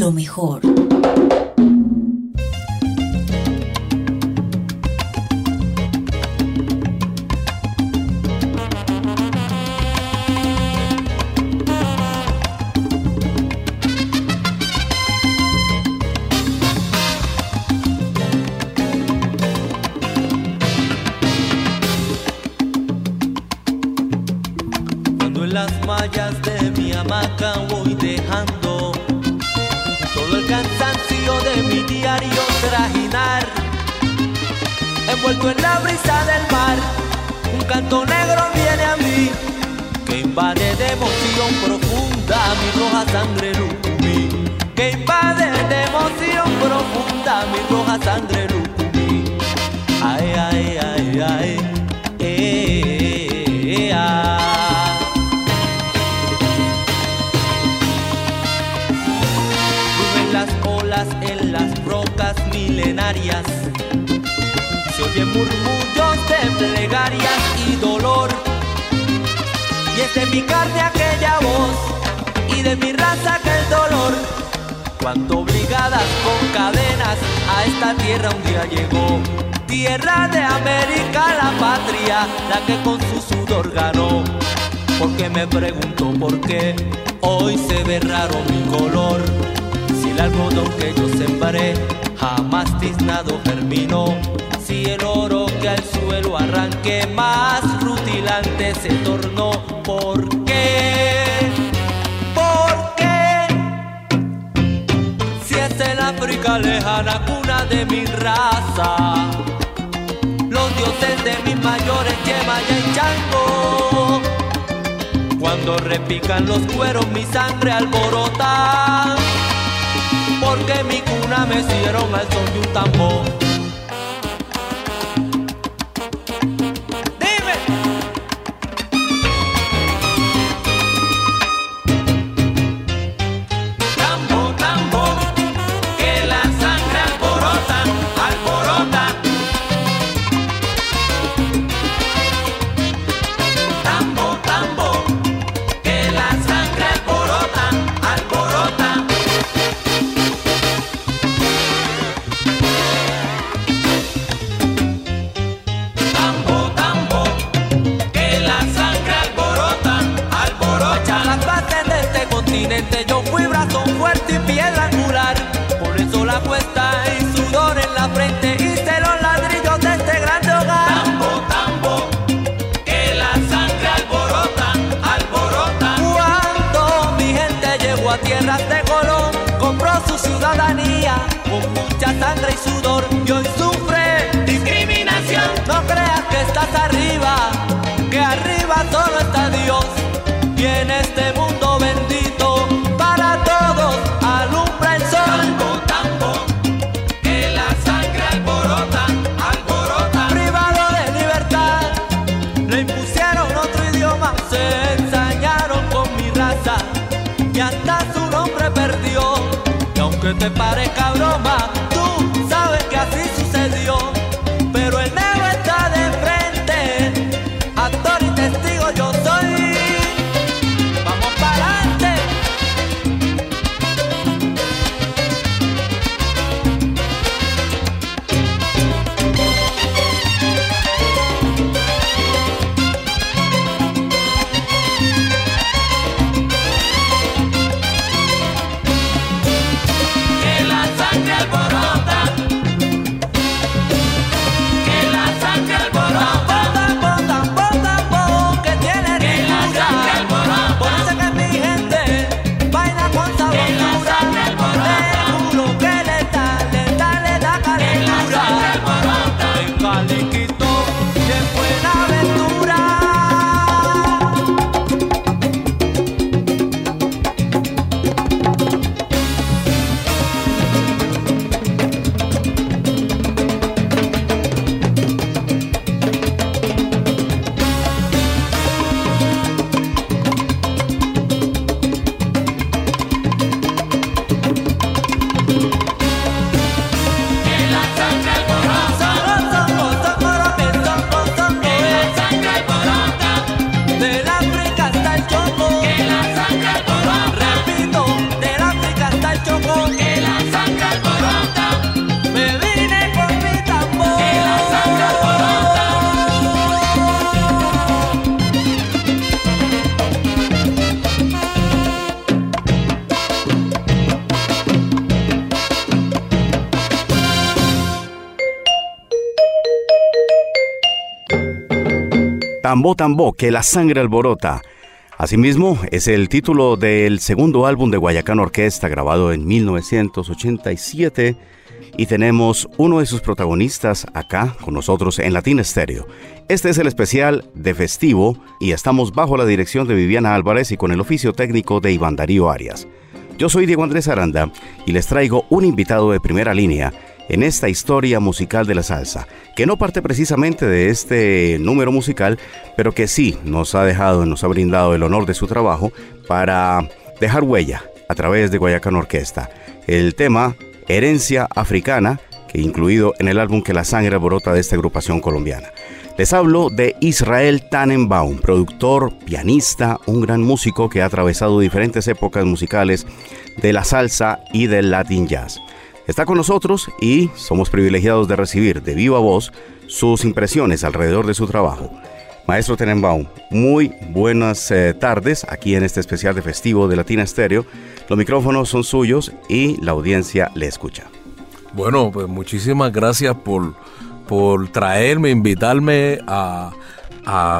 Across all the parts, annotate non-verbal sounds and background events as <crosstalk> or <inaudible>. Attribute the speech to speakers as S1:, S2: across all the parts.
S1: Lo mejor.
S2: Roja sangre lucumí. Ay, ay, ay, ay, eh, eh, ah. las olas en las rocas milenarias se oyen murmullos de plegarias y dolor. Y es de mi carne aquella voz y de mi raza aquel dolor. Cuando obligadas con cadenas a esta tierra un día llegó. Tierra de América, la patria, la que con su sudor ganó. Porque me pregunto por qué hoy se ve raro mi color. Si el algodón que yo sembré jamás tiznado germinó si el oro que al suelo arranque más rutilante se tornó. ¿Por qué? África lejana, cuna de mi raza, los dioses de mis mayores llevan ya en chango. Cuando repican los cueros, mi sangre alborota. Porque mi cuna me hicieron al son de un tambor.
S3: Tambo Tambo, que la sangre alborota. Asimismo, es el título del segundo álbum de Guayacán Orquesta grabado en 1987 y tenemos uno de sus protagonistas acá con nosotros en Latina Estéreo. Este es el especial de festivo y estamos bajo la dirección de Viviana Álvarez y con el oficio técnico de Iván Darío Arias. Yo soy Diego Andrés Aranda y les traigo un invitado de primera línea en esta historia musical de la salsa, que no parte precisamente de este número musical, pero que sí nos ha dejado, nos ha brindado el honor de su trabajo para dejar huella a través de Guayacán Orquesta. El tema Herencia Africana, que incluido en el álbum Que la sangre brota de esta agrupación colombiana. Les hablo de Israel Tannenbaum, productor, pianista, un gran músico que ha atravesado diferentes épocas musicales de la salsa y del latin jazz. Está con nosotros y somos privilegiados de recibir de viva voz sus impresiones alrededor de su trabajo. Maestro Tenenbaum, muy buenas eh, tardes aquí en este especial de festivo de Latina Estéreo. Los micrófonos son suyos y la audiencia le escucha.
S4: Bueno, pues muchísimas gracias por, por traerme, invitarme a,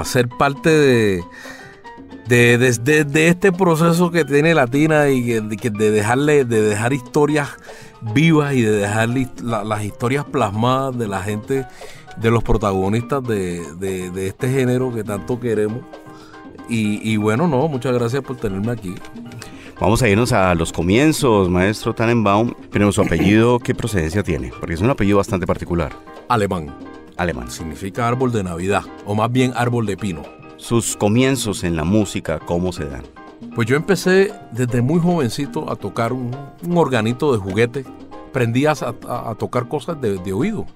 S4: ser parte de, de, de, este proceso que tiene Latina y de, dejarle, de dejar historias vivas y de dejar las historias plasmadas de la gente, de los protagonistas de, este género que tanto queremos. Y, bueno, no, muchas gracias por tenerme aquí.
S3: Vamos a irnos a los comienzos, maestro Tannenbaum. Pero su apellido, <clears throat> ¿qué procedencia tiene? Porque es un apellido bastante particular.
S4: Alemán.
S3: Alemán.
S4: Significa árbol de Navidad, o más bien árbol de pino.
S3: Sus comienzos en la música, ¿cómo se dan?
S4: Pues yo empecé desde muy jovencito a tocar un, organito de juguete. Prendías a, tocar cosas de, oído.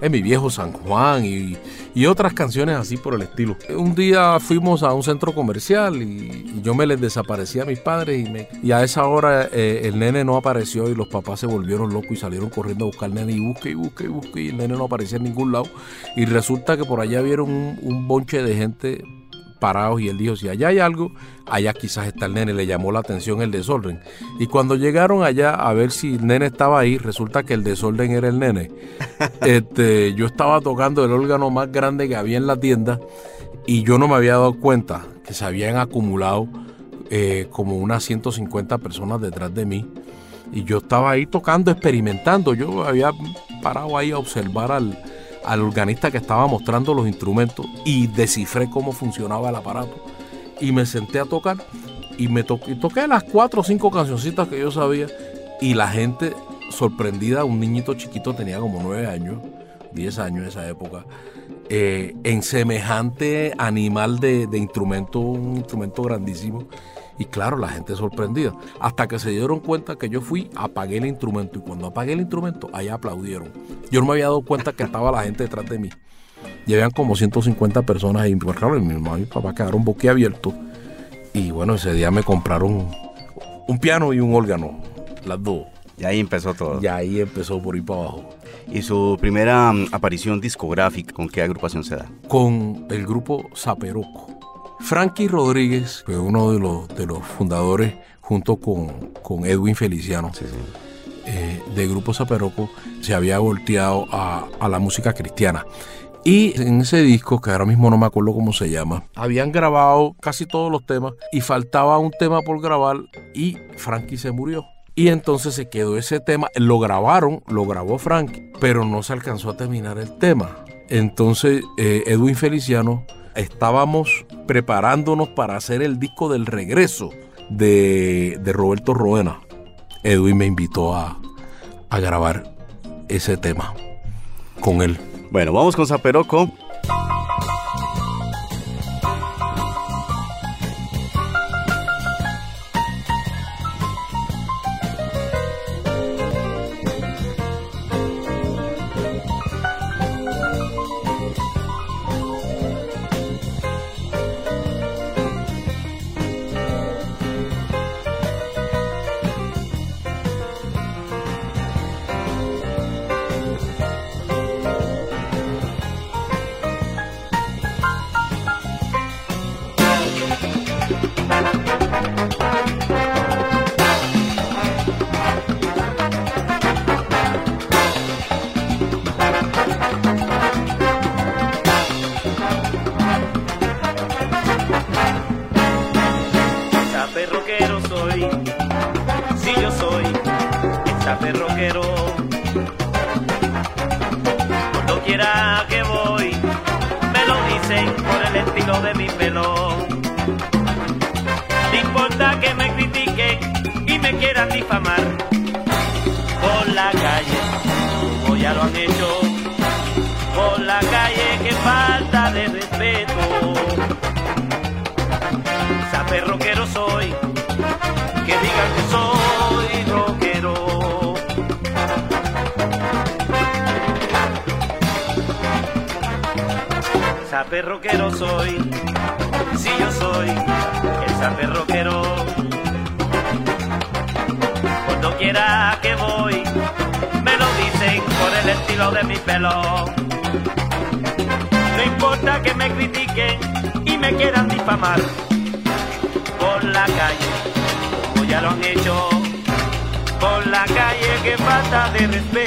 S4: En mi viejo San Juan y, otras canciones así por el estilo. Un día fuimos a un centro comercial y, yo me les desaparecí a mis padres y, a esa hora eh, el nene no apareció y los papás se volvieron locos y salieron corriendo a buscar al nene y busque y busque y busque y el nene no aparecía en ningún lado. Y resulta que por allá vieron un bonche de gente parados y él dijo, si allá hay algo, allá quizás está el nene, le llamó la atención el desorden. Y cuando llegaron allá a ver si el nene estaba ahí, resulta que el desorden era el nene. <laughs> Este, yo estaba tocando el órgano más grande que había en la tienda y yo no me había dado cuenta que se habían acumulado eh, como unas 150 personas detrás de mí. Y yo estaba ahí tocando, experimentando. Yo había parado ahí a observar al, al organista que estaba mostrando los instrumentos y descifré cómo funcionaba el aparato. Y me senté a tocar y me toqué, las cuatro o cinco cancioncitas que yo sabía y la gente sorprendida, un niñito chiquito tenía como nueve años, diez años en esa época, eh, en semejante animal de, de instrumento, un instrumento grandísimo y claro, la gente sorprendida. Hasta que se dieron cuenta que yo fui, apagué el instrumento. Y cuando apagué el instrumento, ahí aplaudieron. Yo no me había dado cuenta que estaba la gente detrás de mí. Y habían como 150 personas ahí. Pues claro, mi mamá y mi papá quedaron boquiabiertos. Y bueno, ese día me compraron un piano y un órgano, las dos.
S3: Y ahí empezó todo.
S4: Y ahí empezó por ir para abajo.
S3: ¿Y su primera mm, aparición discográfica con qué agrupación se da?
S4: Con el grupo Zaperoco. Frankie Rodríguez fue uno de los, de los fundadores, junto con, Edwin Feliciano, eh, de Grupo Zaperoco, se había volteado a, la música cristiana. Y en ese disco, que ahora mismo no me acuerdo cómo se llama, habían grabado casi todos los temas y faltaba un tema por grabar y Frankie se murió. Y entonces se quedó ese tema, lo grabaron, lo grabó Frankie, pero no se alcanzó a terminar el tema. Entonces eh, Edwin Feliciano estábamos preparándonos para hacer el disco del regreso de, Roberto Roena. Edwin me invitó a, a grabar ese tema con él.
S3: Bueno, vamos con Zaperoco.
S5: De respeto.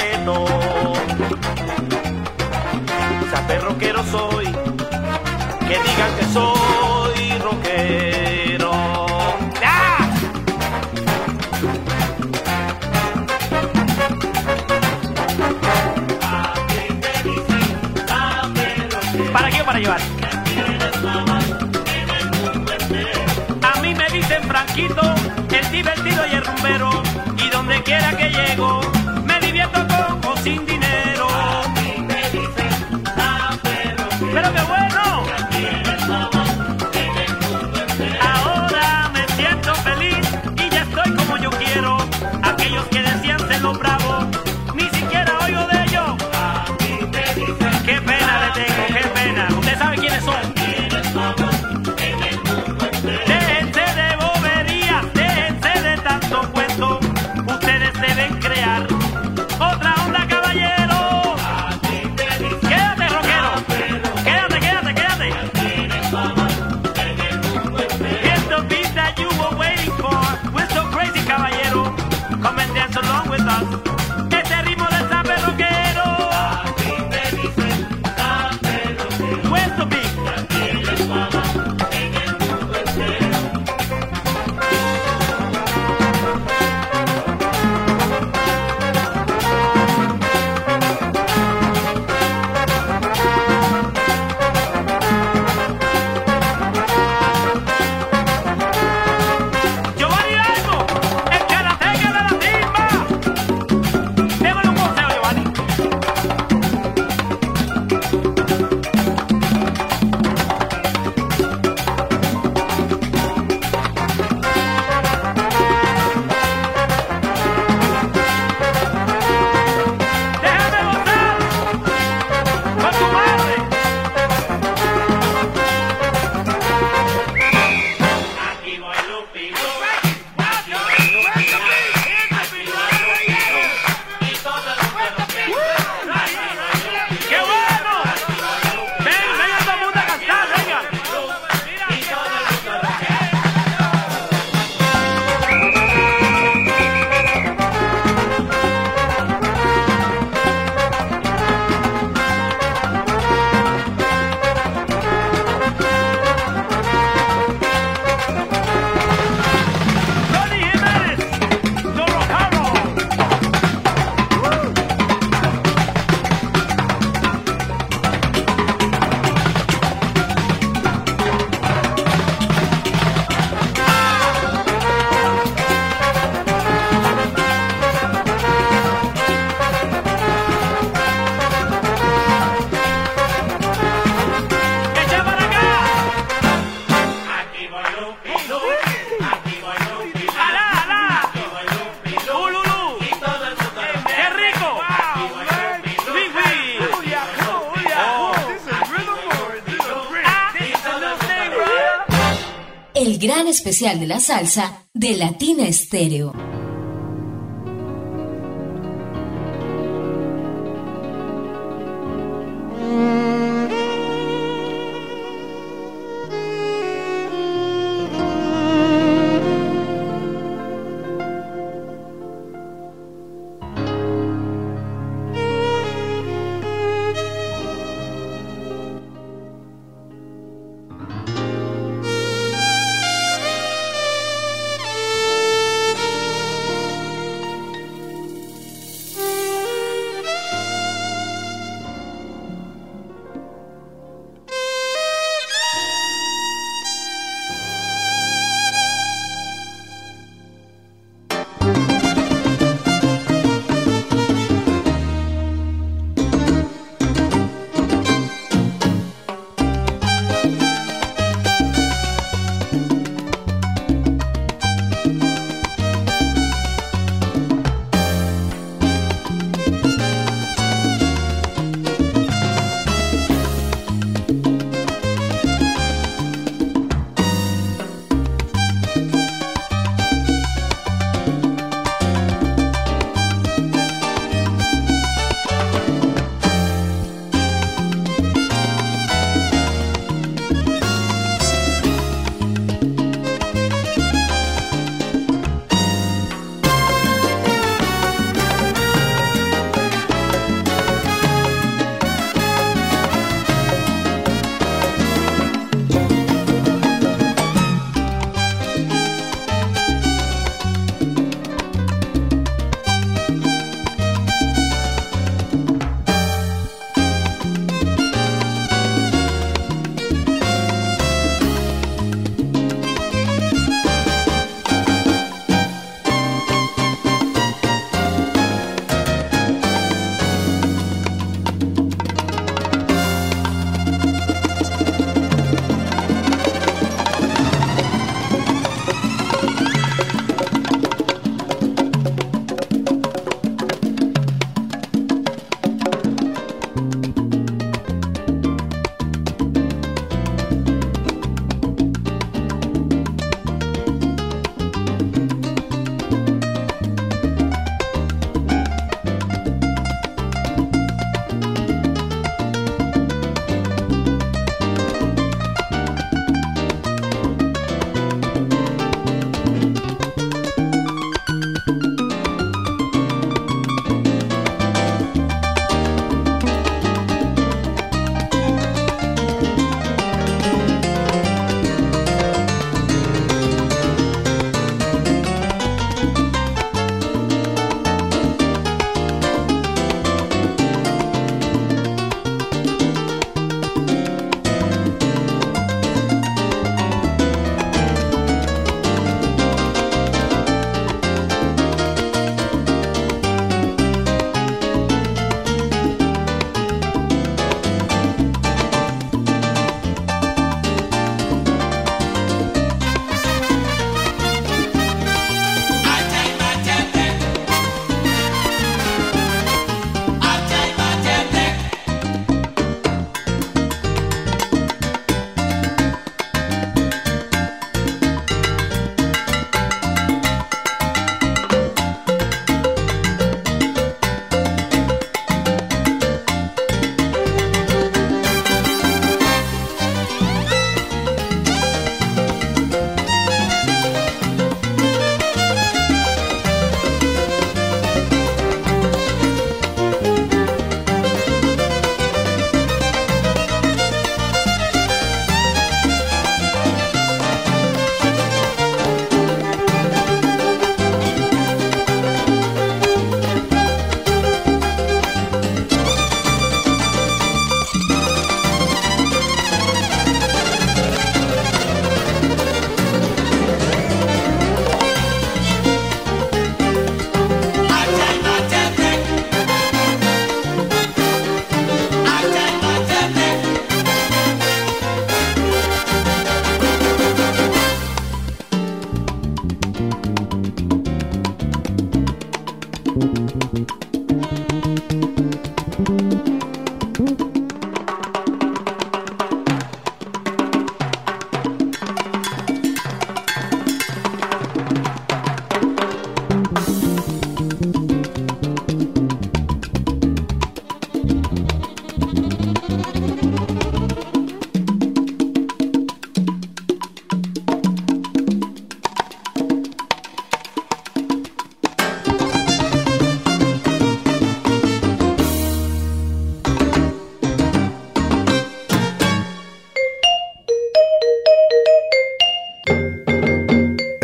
S5: De la
S1: salsa de Latina Estéreo.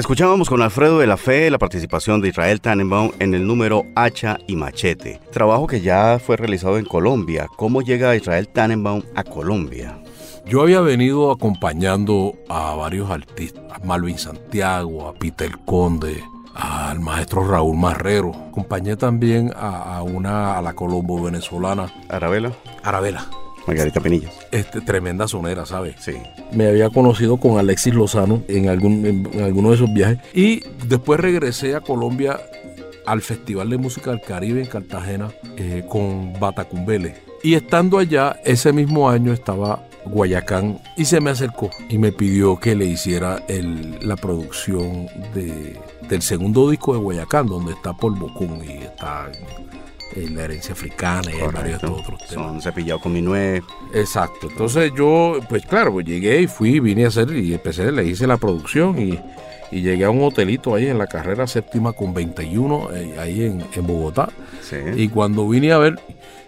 S1: Escuchábamos con Alfredo de la Fe la participación de Israel Tannenbaum en el número Hacha y Machete, trabajo que ya fue realizado en Colombia. ¿Cómo llega Israel Tannenbaum a Colombia?
S4: Yo había venido acompañando a varios artistas, a Malvin Santiago, a Peter Conde, al maestro Raúl Marrero. Acompañé también a, una, a la colombo venezolana.
S1: Arabela.
S4: Arabela.
S1: Margarita Penillas.
S4: Este, tremenda sonera, ¿sabes?
S1: Sí.
S4: Me había conocido con Alexis Lozano en, algún, en, alguno de esos viajes. Y después regresé a Colombia al Festival de Música del Caribe en Cartagena eh, con Batacumbele. Y estando allá, ese mismo año estaba Guayacán y se me acercó y me pidió que le hiciera el, la producción de, del segundo disco de Guayacán, donde está Polvo Bocún y está la herencia africana y varios otros temas.
S1: Son cepillado con mi nueve.
S4: Exacto. Entonces yo, pues claro, pues llegué y fui, vine a hacer y empecé, le hice la producción y, y llegué a un hotelito ahí en la carrera séptima con 21, eh, ahí en, en Bogotá.
S1: Sí.
S4: Y cuando vine a ver,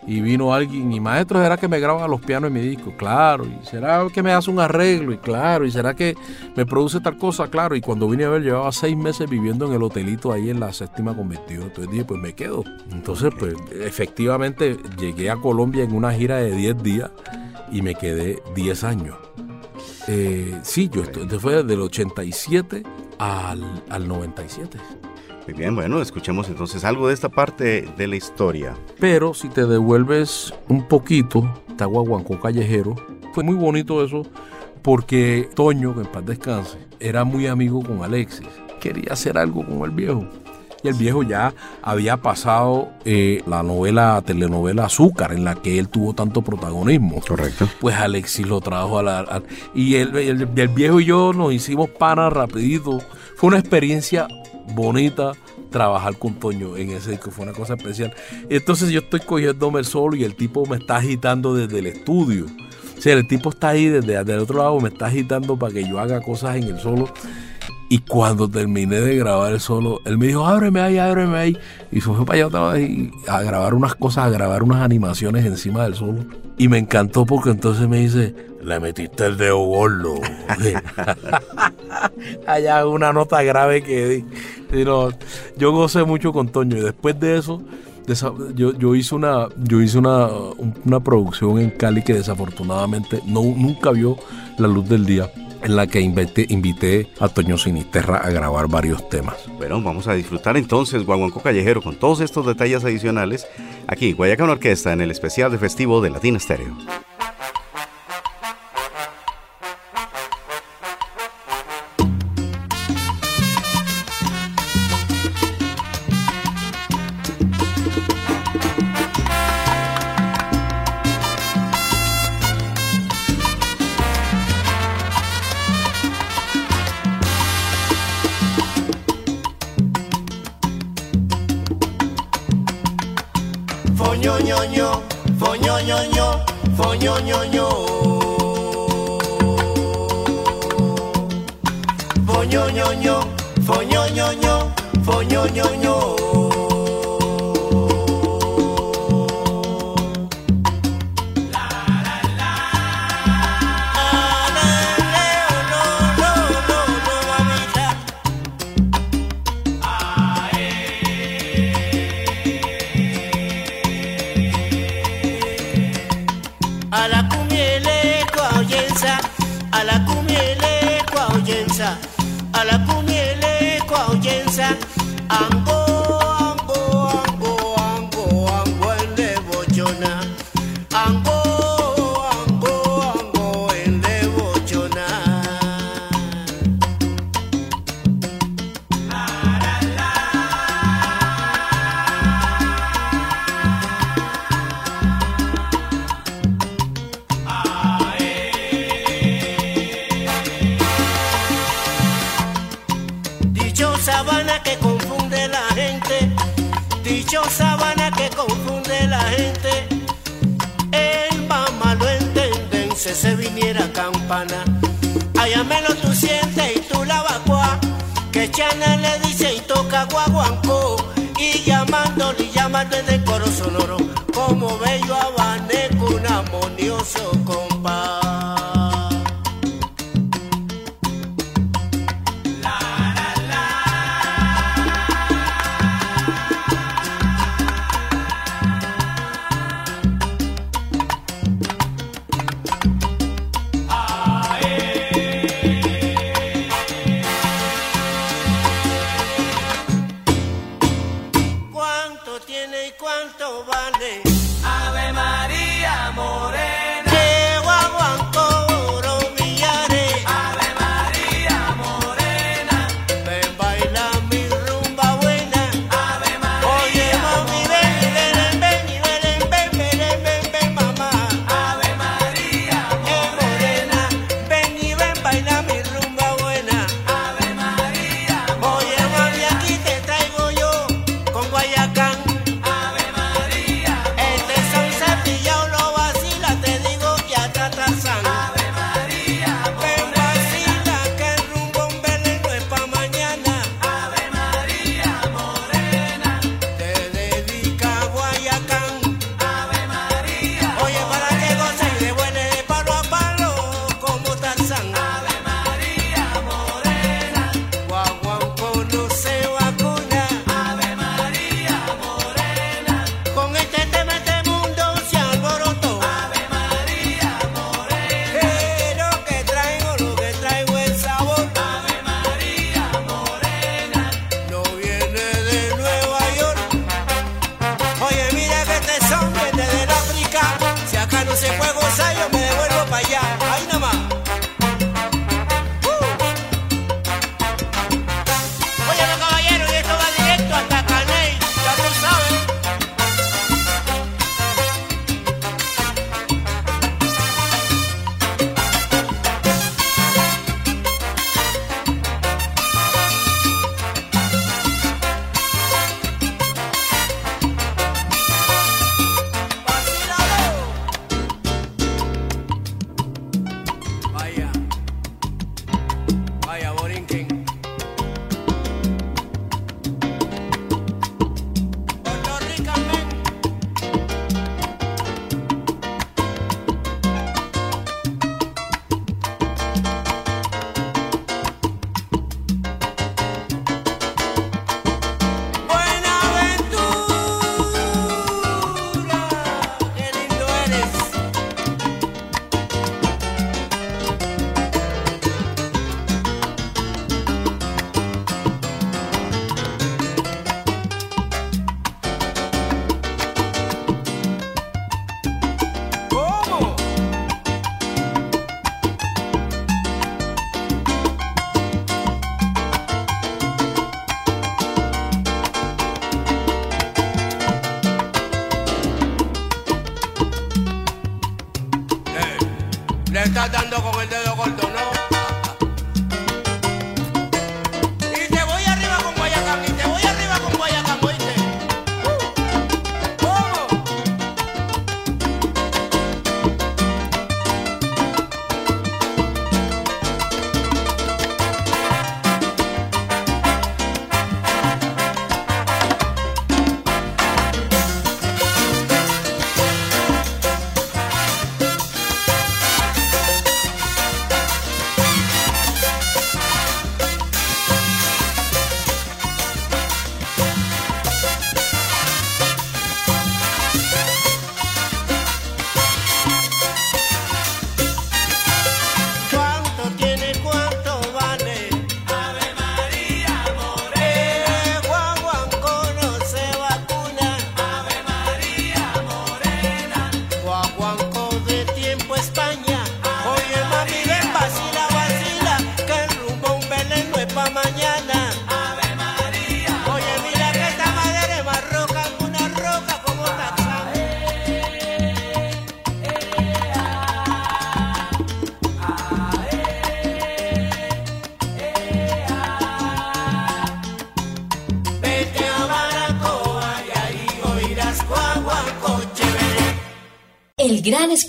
S4: y vino alguien y maestro, ¿será que me graba los pianos en mi disco? Claro, y será que me hace un arreglo, y claro, y será que me produce tal cosa, claro, y cuando vine a ver llevaba seis meses viviendo en el hotelito ahí en la séptima con entonces dije, pues me quedo. Entonces, pues efectivamente llegué a Colombia en una gira de 10 días y me quedé 10 años. Eh, sí, yo estoy, fue del 87 al, al 97.
S1: Muy bien, bueno, escuchemos entonces algo de esta parte de la historia.
S4: Pero si te devuelves un poquito, Tahuahuanco Callejero, fue muy bonito eso porque Toño, que en paz descanse, era muy amigo con Alexis. Quería hacer algo con el viejo. Y el viejo ya había pasado eh, la novela, telenovela Azúcar, en la que él tuvo tanto protagonismo.
S1: Correcto.
S4: Pues Alexis lo trajo a la... y el, el, viejo y yo nos hicimos panas rapidito. Fue una experiencia bonita trabajar con Toño en ese disco, fue una cosa especial. Entonces yo estoy cogiéndome el solo y el tipo me está agitando desde el estudio. O sea, el tipo está ahí desde, el otro lado, me está agitando para que yo haga cosas en el solo. Y cuando terminé de grabar el solo, él me dijo, ábreme ahí, ábreme ahí. Y se fue para allá otra vez a grabar unas cosas, a grabar unas animaciones encima del solo. Y me encantó porque entonces me dice, le metiste el dedo gordo. <laughs> Allá una nota grave que di. yo gocé mucho con Toño y después de eso yo, yo hice una yo hice una, una producción en Cali que desafortunadamente no, nunca vio la luz del día en la que invité, invité a Toño Sinisterra a grabar varios temas.
S1: Bueno, vamos a disfrutar entonces Guaguancó Callejero con todos estos detalles adicionales aquí Guayacán Orquesta en el especial de festivo de Latina Estéreo. Fo nyo nyo nyo, fo nyo nyo nyo, fo nyo nyo nyo, for yo yo yo.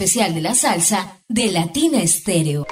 S1: Especial de la salsa de Latina Estéreo.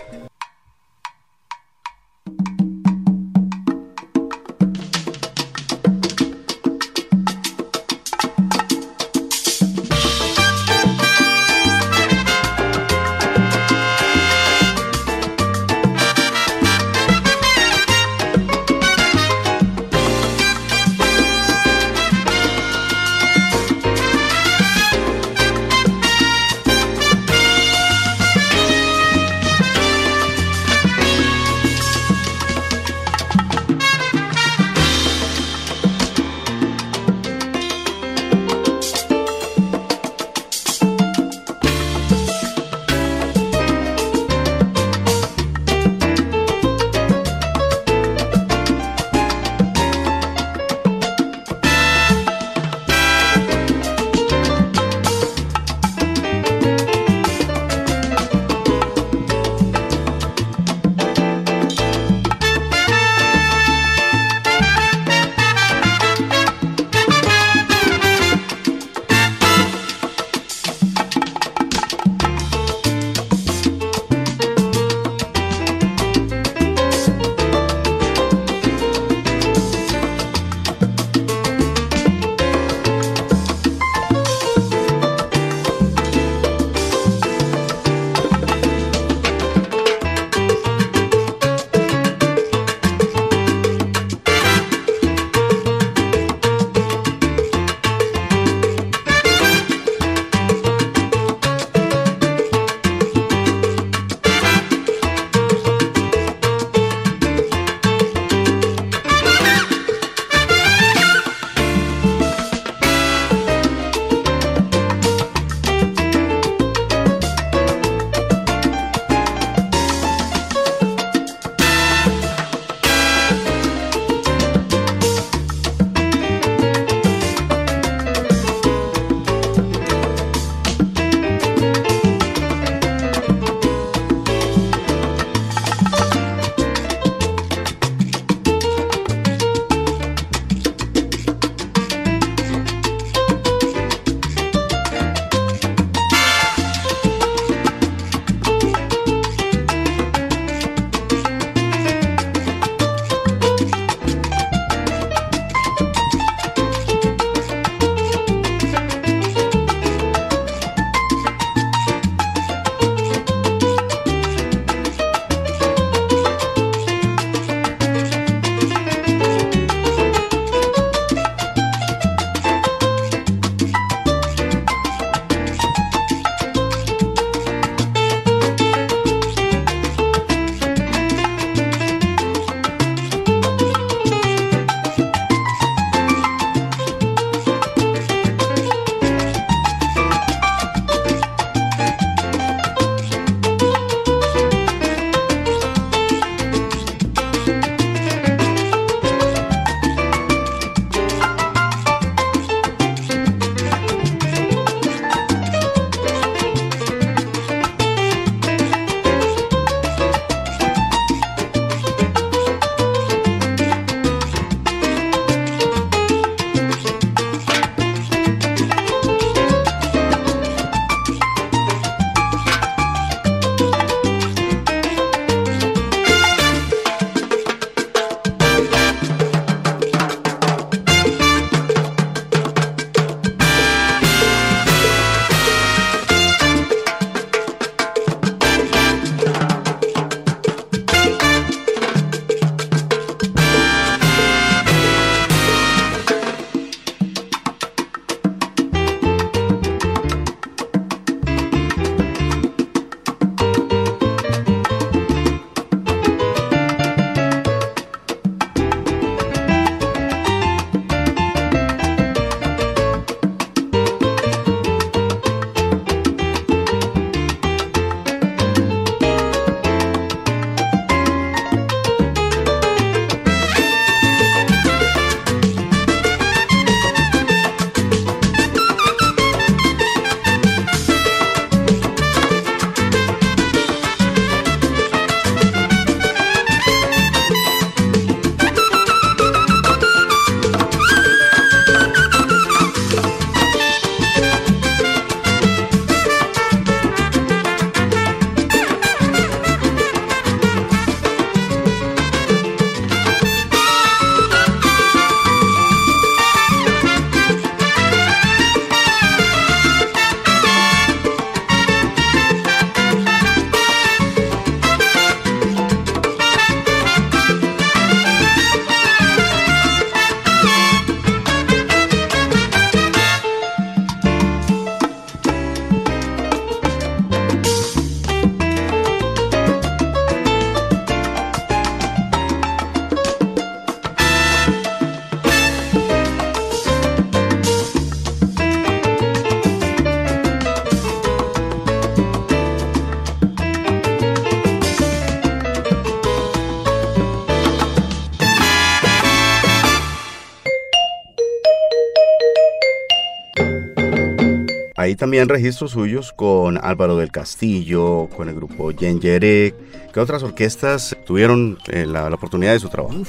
S3: Hay también registros suyos con Álvaro del Castillo, con el grupo Yengerek. ¿Qué otras orquestas tuvieron eh, la, oportunidad de su trabajo?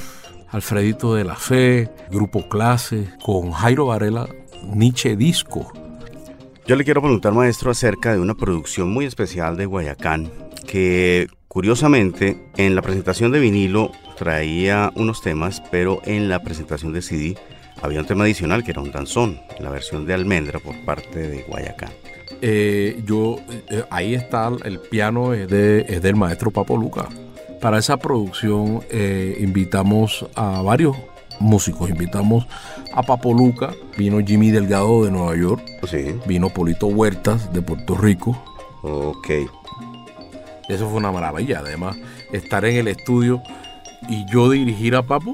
S4: Alfredito de la Fe, Grupo Clase, con Jairo Varela, Nietzsche Disco.
S3: Yo le quiero preguntar, maestro, acerca de una producción muy especial de Guayacán, que curiosamente en la presentación de vinilo traía unos temas, pero en la presentación de CD había un tema adicional que era un danzón, la versión de Almendra por parte de Guayacán.
S4: Eh, yo, eh, ahí está el piano es, de, es, del maestro Papo Luca. Para esa producción eh, invitamos a varios músicos, invitamos a Papo Luca, vino Jimmy Delgado de Nueva York, vino Polito Huertas de Puerto Rico.
S3: Ok.
S4: Eso fue una maravilla, además, estar en el estudio y yo dirigir a Papo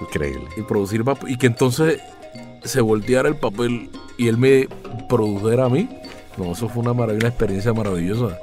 S3: Increíble.
S4: Y producir y que entonces se volteara el papel y él me produjera a mí. No, eso fue una maravilla, una experiencia maravillosa.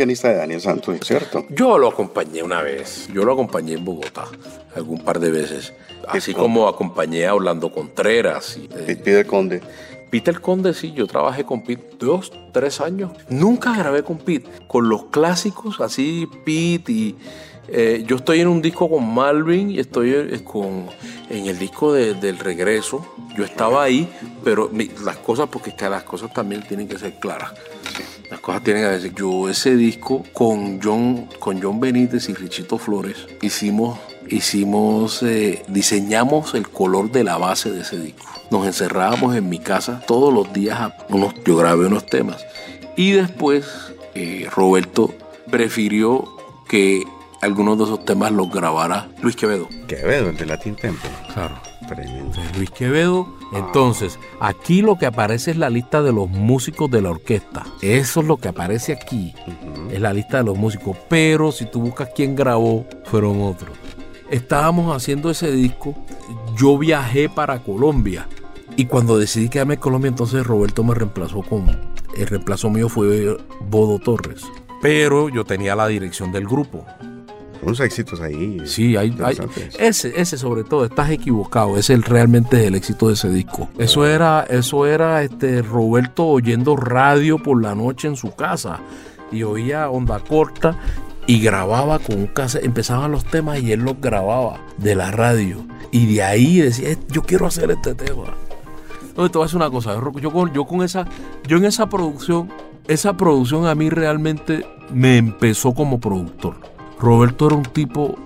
S3: Pianista de Daniel Santos, ¿cierto?
S4: Yo lo acompañé una vez. Yo lo acompañé en Bogotá algún par de veces. Así como acompañé a Orlando Contreras. Y,
S3: eh, Peter Conde.
S4: Peter Conde, sí, yo trabajé con Pete dos, tres años. Nunca grabé con Pete. Con los clásicos, así Pete y... Eh, yo estoy en un disco con Malvin y estoy eh, con, en el disco del regreso. Yo estaba ahí, pero las cosas, porque las cosas también tienen que ser claras. Las cosas tienen que decir. Yo ese disco con John, con John Benítez y Richito Flores hicimos, hicimos, eh, diseñamos el color de la base de ese disco. Nos encerrábamos en mi casa todos los días. unos, yo grabé unos temas y después eh, Roberto prefirió que algunos de esos temas los grabara Luis Quevedo.
S3: Quevedo, el de Latin Temple.
S4: Claro. Luis Quevedo. Entonces, aquí lo que aparece es la lista de los músicos de la orquesta. Eso es lo que aparece aquí. Es la lista de los músicos. Pero si tú buscas quién grabó, fueron otros. Estábamos haciendo ese disco. Yo viajé para Colombia. Y cuando decidí quedarme en Colombia, entonces Roberto me reemplazó con. El reemplazo mío fue Bodo Torres. Pero yo tenía la dirección del grupo
S3: unos éxitos ahí.
S4: Sí, hay, ese, ese sobre todo, estás equivocado, ese es realmente el éxito de ese disco. Eso era, eso era este Roberto oyendo radio por la noche en su casa y oía onda corta y grababa con un cassette, empezaban los temas y él los grababa de la radio. Y de ahí decía, yo quiero hacer este tema. Entonces te voy a decir una cosa, yo con, yo con esa, yo en esa producción, esa producción a mí realmente me empezó como productor. Roberto era un tipo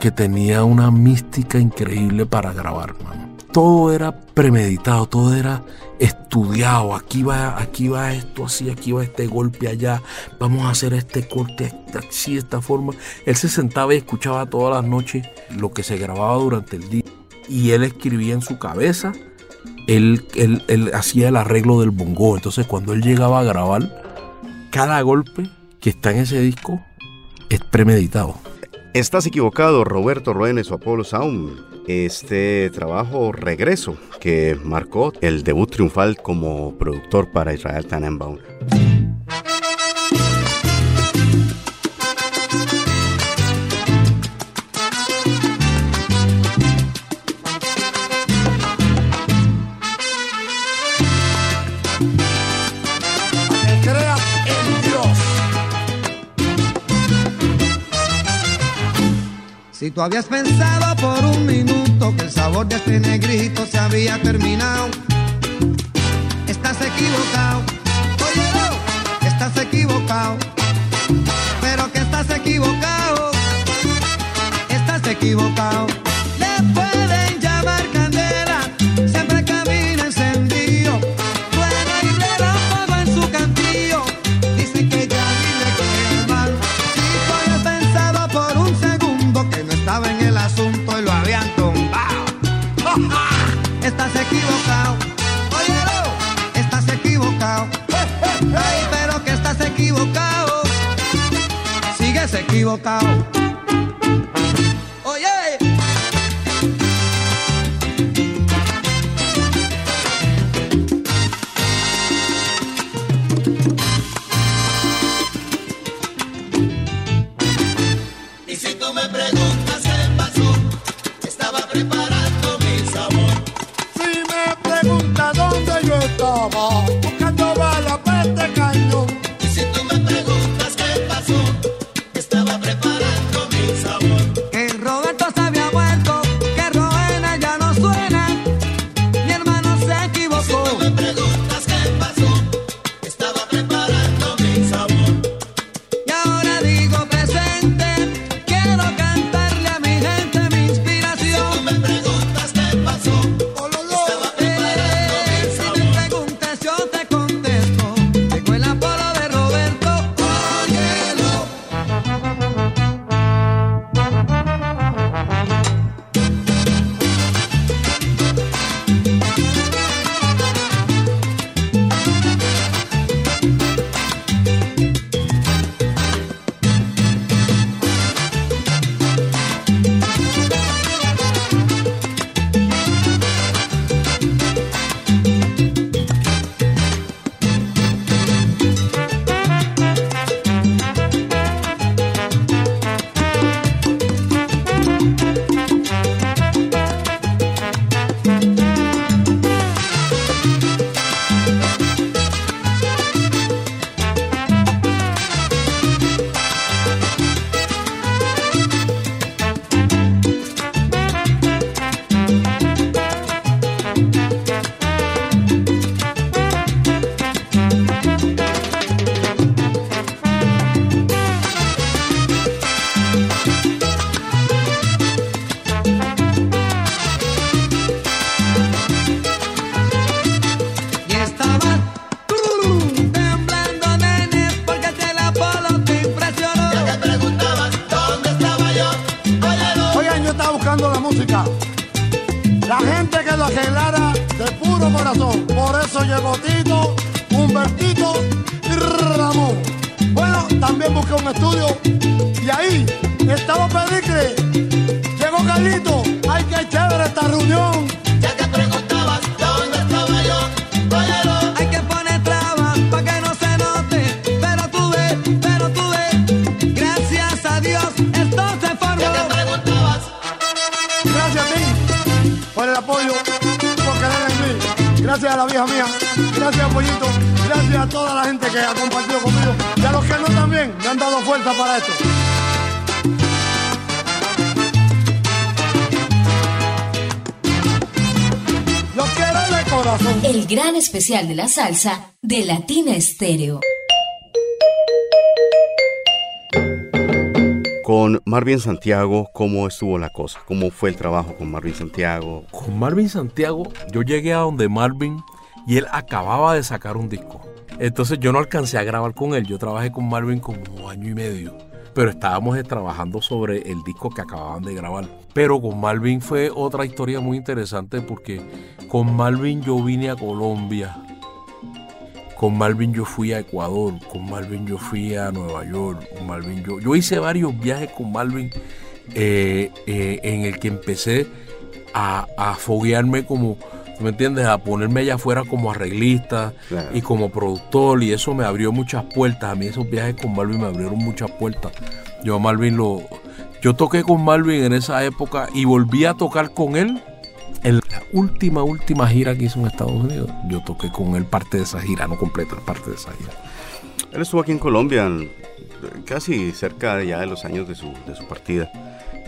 S4: que tenía una mística increíble para grabar, mano. Todo era premeditado, todo era estudiado. Aquí va, aquí va esto así, aquí va este golpe allá. Vamos a hacer este corte así, de esta forma. Él se sentaba y escuchaba todas las noches lo que se grababa durante el día. Y él escribía en su cabeza. Él, él, él hacía el arreglo del bongo. Entonces cuando él llegaba a grabar, cada golpe que está en ese disco es premeditado.
S3: Estás equivocado, Roberto Ruenes o Apollo Sound. Este trabajo regreso que marcó el debut triunfal como productor para Israel Tannenbaum.
S2: Si tú habías pensado por un minuto que el sabor de este negrito se había terminado, estás equivocado. Oye, estás equivocado. Pero que estás equivocado. Estás equivocado. Equivocado.
S6: De la
S1: salsa de Latina Estéreo.
S3: Con Marvin Santiago, ¿cómo estuvo la cosa? ¿Cómo fue el trabajo con Marvin Santiago?
S4: Con Marvin Santiago, yo llegué a donde Marvin y él acababa de sacar un disco. Entonces yo no alcancé a grabar con él, yo trabajé con Marvin como año y medio. Pero estábamos eh, trabajando sobre el disco que acababan de grabar. Pero con Marvin fue otra historia muy interesante porque con Marvin yo vine a Colombia. Con Marvin yo fui a Ecuador, con Marvin yo fui a Nueva York, con Marvin yo, yo hice varios viajes con Marvin eh, eh, en el que empecé a, a foguearme como, ¿tú ¿me entiendes? A ponerme allá afuera como arreglista
S3: Claro.
S4: y como productor y eso me abrió muchas puertas. A mí esos viajes con Marvin me abrieron muchas puertas. Yo a Marvin lo... Yo toqué con Marvin en esa época y volví a tocar con él en la última, última gira que hizo en Estados Unidos. Yo toqué con él parte de esa gira, no completa, parte de esa gira.
S3: Él estuvo aquí en Colombia casi cerca ya de los años de su, de su partida.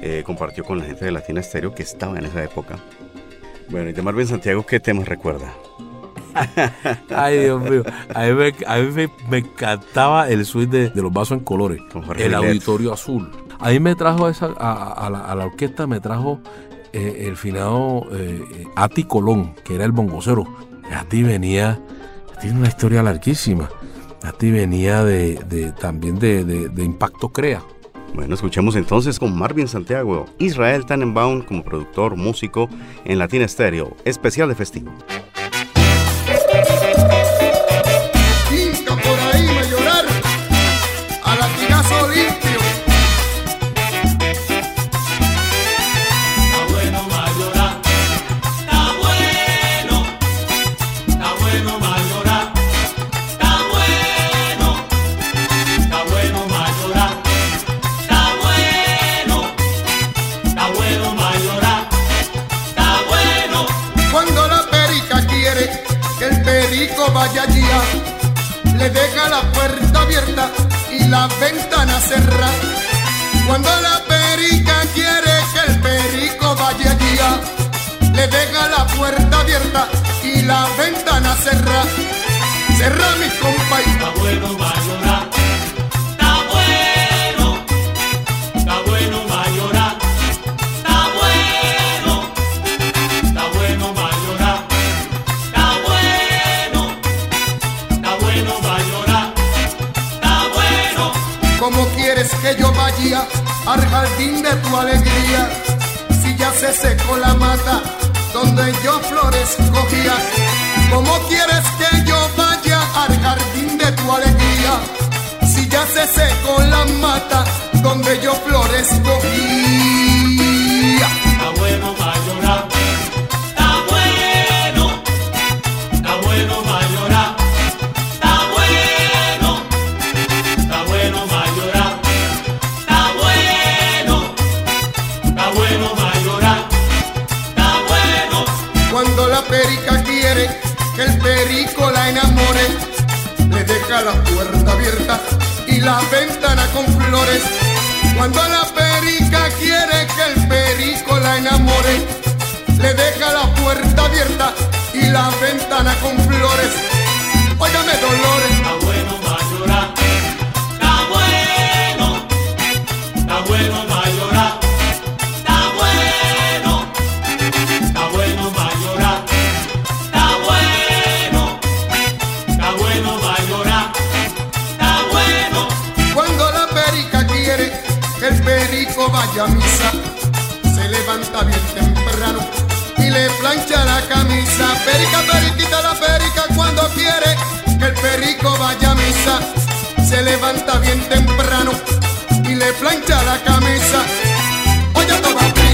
S3: Eh, compartió con la gente de Latina Estéreo que estaba en esa época. Bueno, y de Marvin Santiago, ¿qué temas recuerda? <laughs>
S4: Ay, Dios mío. A mí me, a mí me- me encantaba el suite de, de los vasos en colores. El auditorio azul. A mí me trajo a, esa, a, a la, a la orquesta, me trajo eh, el finado eh, Ati Colón, que era el bongocero. Ati venía, tiene una historia larguísima. Ati venía de, de- también de, de- de Impacto Crea.
S3: Bueno, escuchemos entonces con Marvin Santiago, Israel Tannenbaum como productor, músico en Latina Estéreo, especial de festivo.
S6: Abierta y la ventana cerrada. Cerra mi compa y
S7: Está bueno mayorar, está bueno, está bueno mayorar, está bueno, está bueno mayorar, está bueno, está bueno mayorar, está bueno.
S6: ¿Cómo quieres que yo vaya al jardín de tu alegría? Si ya se secó la mata donde yo flores cogía. ¿Cómo quieres que yo vaya al jardín de tu alegría? Si ya se secó la mata donde yo flores cogía.
S7: Está
S6: deja la puerta abierta y la ventana con flores. Cuando la perica quiere que el perico la enamore, le deja la puerta abierta y la ventana con flores. Óigame Dolores, vaya a misa, se levanta bien temprano y le plancha la camisa. Perica, periquita, la perica cuando quiere que el perico vaya a misa, se levanta bien temprano y le plancha la camisa. Oye, toma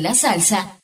S6: de la
S1: salsa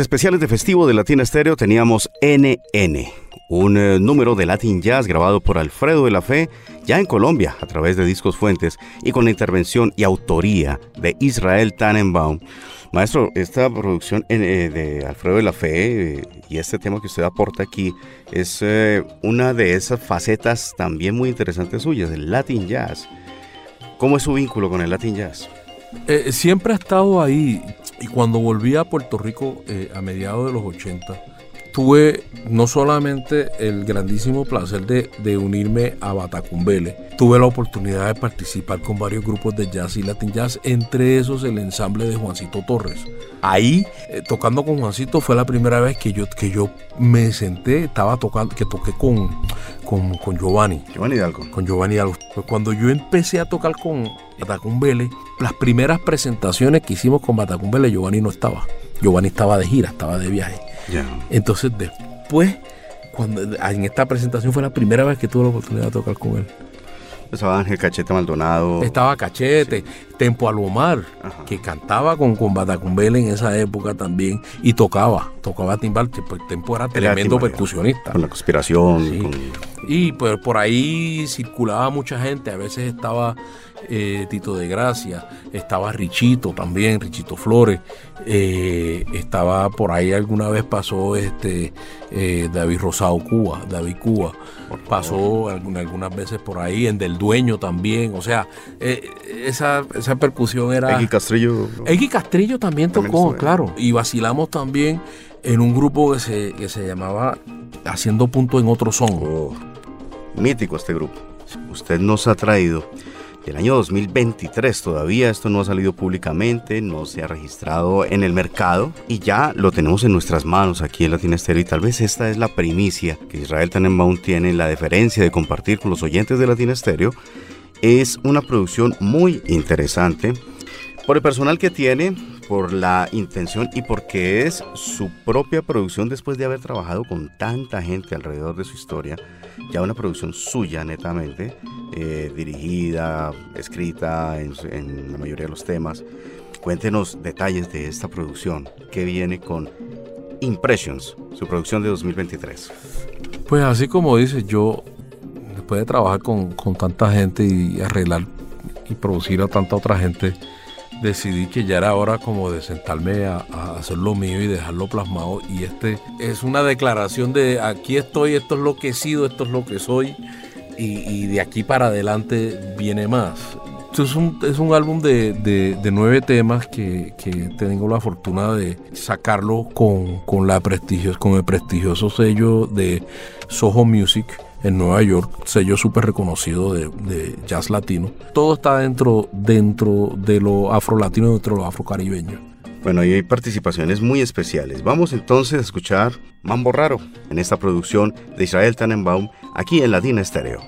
S3: especiales de festivo de Latina Stereo teníamos NN, un eh, número de Latin Jazz grabado por Alfredo de la Fe ya en Colombia a través de Discos Fuentes y con la intervención y autoría de Israel Tannenbaum. Maestro, esta producción eh, de Alfredo de la Fe eh, y este tema que usted aporta aquí es una de esas facetas también muy interesantes suyas, el Latin Jazz. ¿Cómo es su vínculo con el Latin Jazz?
S4: siempre ha estado ahí. Y cuando volví a Puerto Rico eh, a mediados de los 80, tuve no solamente el grandísimo placer de, unirme a Batacumbele, tuve la oportunidad de participar con varios grupos de jazz y latin jazz, entre esos el ensamble de Juancito Torres. Ahí, eh, tocando con Juancito, fue la primera vez que yo, que yo me senté, estaba tocando, que toqué con, con, con Giovanni.
S3: Giovanni Hidalgo.
S4: Con Giovanni Hidalgo. Pues cuando yo empecé a tocar con Batacumbele, las primeras presentaciones que hicimos con Batacumbele, Giovanni no estaba. Giovanni estaba de gira, estaba de viaje. Entonces después, cuando en esta presentación fue la primera vez que tuve la oportunidad de tocar con él.
S3: Estaba Ángel Cachete Maldonado.
S4: Estaba Cachete, Tempo Alomar, que cantaba con, con Batacumbele en esa época también y tocaba, tocaba timbal, pues Tempo era tremendo percusionista.
S3: Con la conspiración.
S4: Y pues por ahí circulaba mucha gente, a veces estaba eh, Tito de Gracia, estaba Richito también, Richito Flores, eh, estaba por ahí alguna vez pasó este eh, David Rosado Cuba, David Cuba, pasó algunas veces por ahí, en Del Dueño también, o sea, esa, esa percusión era...
S3: Egui Castrillo.
S4: Egui Castrillo también tocó, claro, y vacilamos también en un grupo que se, que se llamaba Haciendo Punto en Otro Son. Oh,
S3: mítico este grupo. Usted nos ha traído el año 2023 todavía esto no ha salido públicamente, no se ha registrado en el mercado y ya lo tenemos en nuestras manos aquí en Latin Estéreo y tal vez esta es la primicia que Israel Tannenbaum tiene la deferencia de compartir con los oyentes de Latin Estéreo. Es una producción muy interesante por el personal que tiene, por la intención y porque es su propia producción después de haber trabajado con tanta gente alrededor de su historia ya una producción suya netamente, eh, dirigida, escrita en, la mayoría de los temas. Cuéntenos detalles de esta producción que viene con Impressions, su producción de 2023.
S4: Pues así como dice, yo después de trabajar con, con tanta gente y arreglar y producir a tanta otra gente, decidí que ya era hora como de sentarme a, hacer lo mío y dejarlo plasmado. Y este es una declaración de aquí estoy, esto es lo que he sido, esto es lo que soy. Y, de aquí para adelante viene más. Es un, es un álbum de, nueve temas que, tengo la fortuna de sacarlo con, con, la con el prestigioso sello de Soho Music en Nueva York, sello súper reconocido de, jazz latino. Todo está dentro, dentro de lo afro-latino, dentro de lo afro-caribeño.
S3: Bueno, y hay participaciones muy especiales. Vamos entonces a escuchar Mambo Raro en esta producción de Israel Tannenbaum aquí en Latina Estéreo.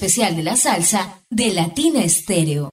S8: Especial de la salsa de Latina Estéreo.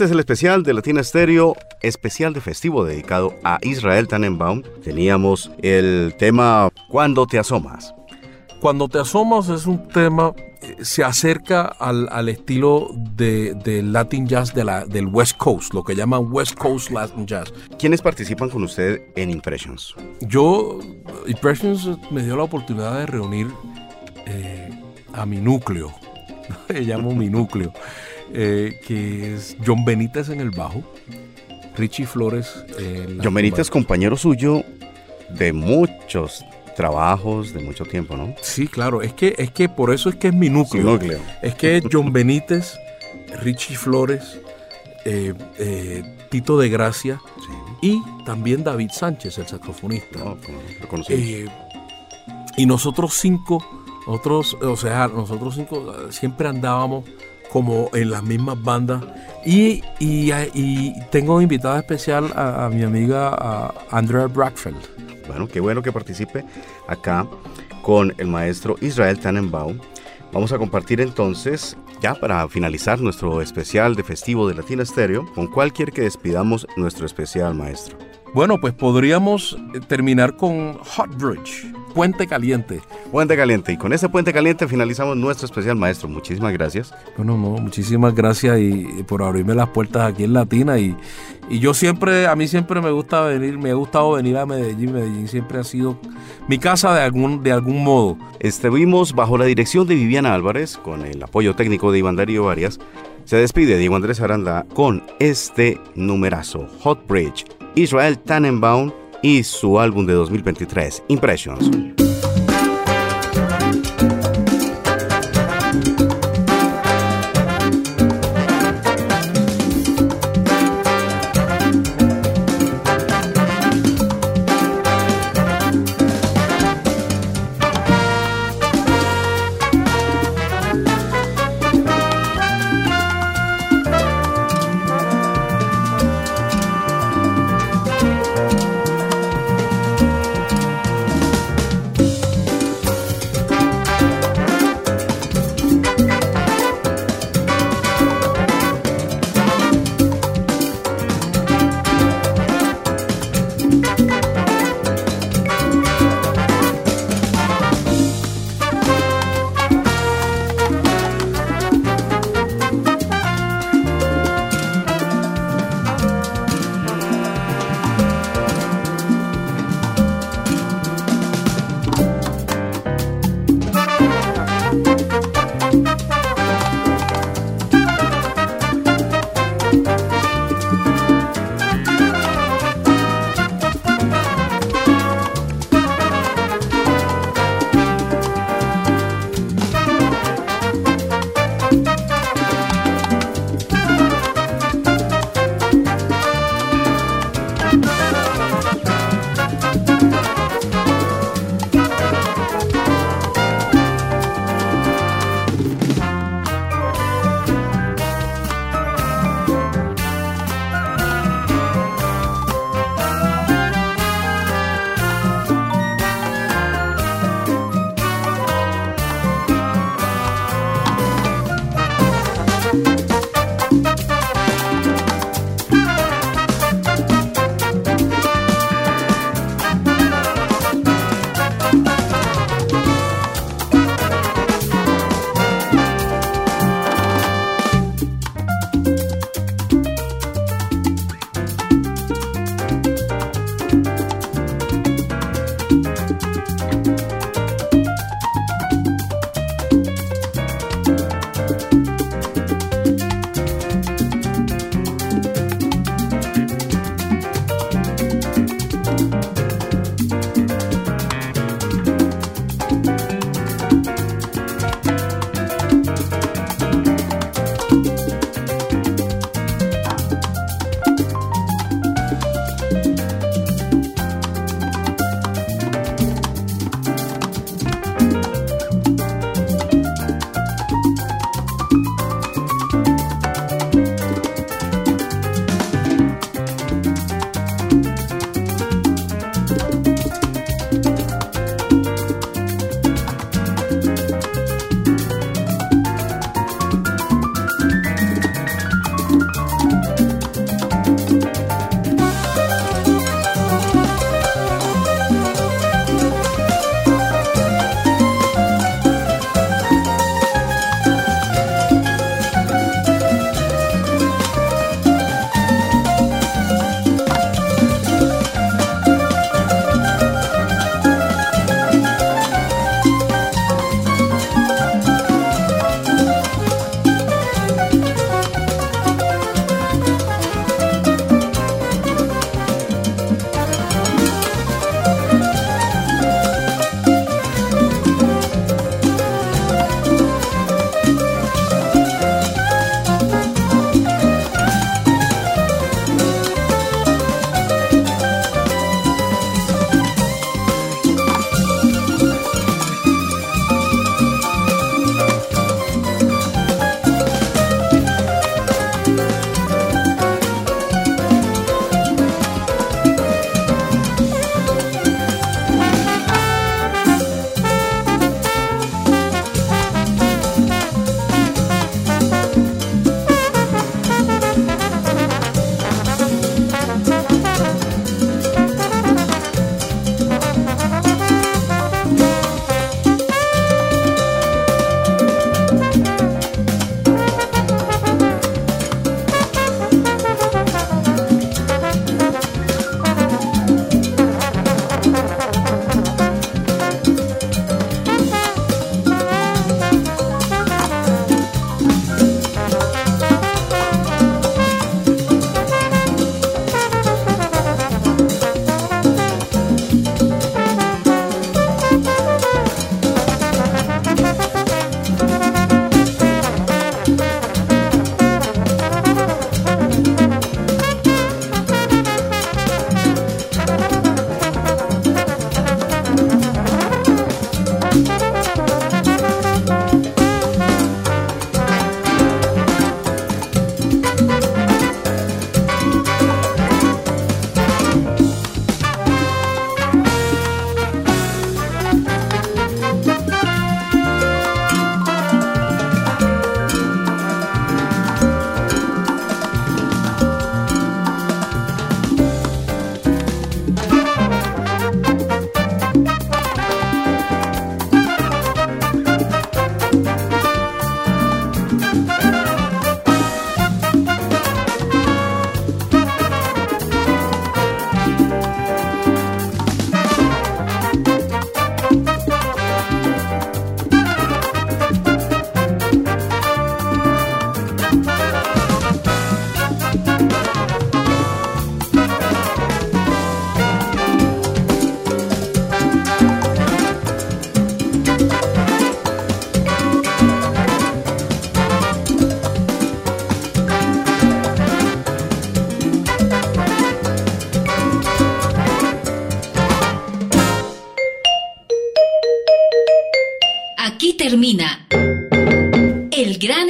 S3: Este es el especial de Latina Stereo, especial de festivo dedicado a Israel Tannenbaum. Teníamos el tema Cuando te asomas.
S4: Cuando te asomas es un tema, eh, se acerca al, al estilo de, de Latin Jazz de la, del West Coast, lo que llaman West Coast Latin Jazz.
S3: ¿Quiénes participan con usted en Impressions?
S4: Yo, Impressions me dio la oportunidad de reunir eh, a mi núcleo, <laughs> le llamo mi núcleo, eh, que es John Benítez en el bajo, Richie Flores. en la
S3: John Benítez, compañero suyo de muchos trabajos, de mucho tiempo, ¿no?
S4: Sí, claro, es que, es que por eso es que es mi núcleo.
S3: Núcleo.
S4: Es que John Benítez, Richie Flores, eh, eh, Tito de Gracia y también David Sánchez, el saxofonista.
S3: No, como lo.
S4: Eh, y nosotros cinco, nosotros, o sea, nosotros cinco siempre andábamos como en las mismas bandas. Y, y, tengo invitada especial a, mi amiga a Andrea Brackfeld.
S3: Bueno, qué bueno que participe acá con el maestro Israel Tannenbaum. Vamos a compartir entonces, ya para finalizar nuestro especial de festivo de Latina Stereo, con cuál quiere que despidamos nuestro especial, maestro.
S4: Bueno, pues podríamos eh, terminar con Hot Bridge, Puente Caliente.
S3: Puente Caliente. Y con este Puente Caliente finalizamos nuestro especial, maestro. Muchísimas gracias.
S4: Bueno, no, muchísimas gracias y, y por abrirme las puertas aquí en Latina y, y yo siempre, a mí siempre me gusta venir, me ha gustado venir a Medellín, Medellín siempre ha sido mi casa de algún, de algún modo.
S3: Estuvimos bajo la dirección de Viviana Álvarez, con el apoyo técnico de Iván Darío Arias. Se despide Diego Andrés Aranda con este numerazo, Hot Bridge, Israel Tannenbaum y su álbum de 2023, Impressions.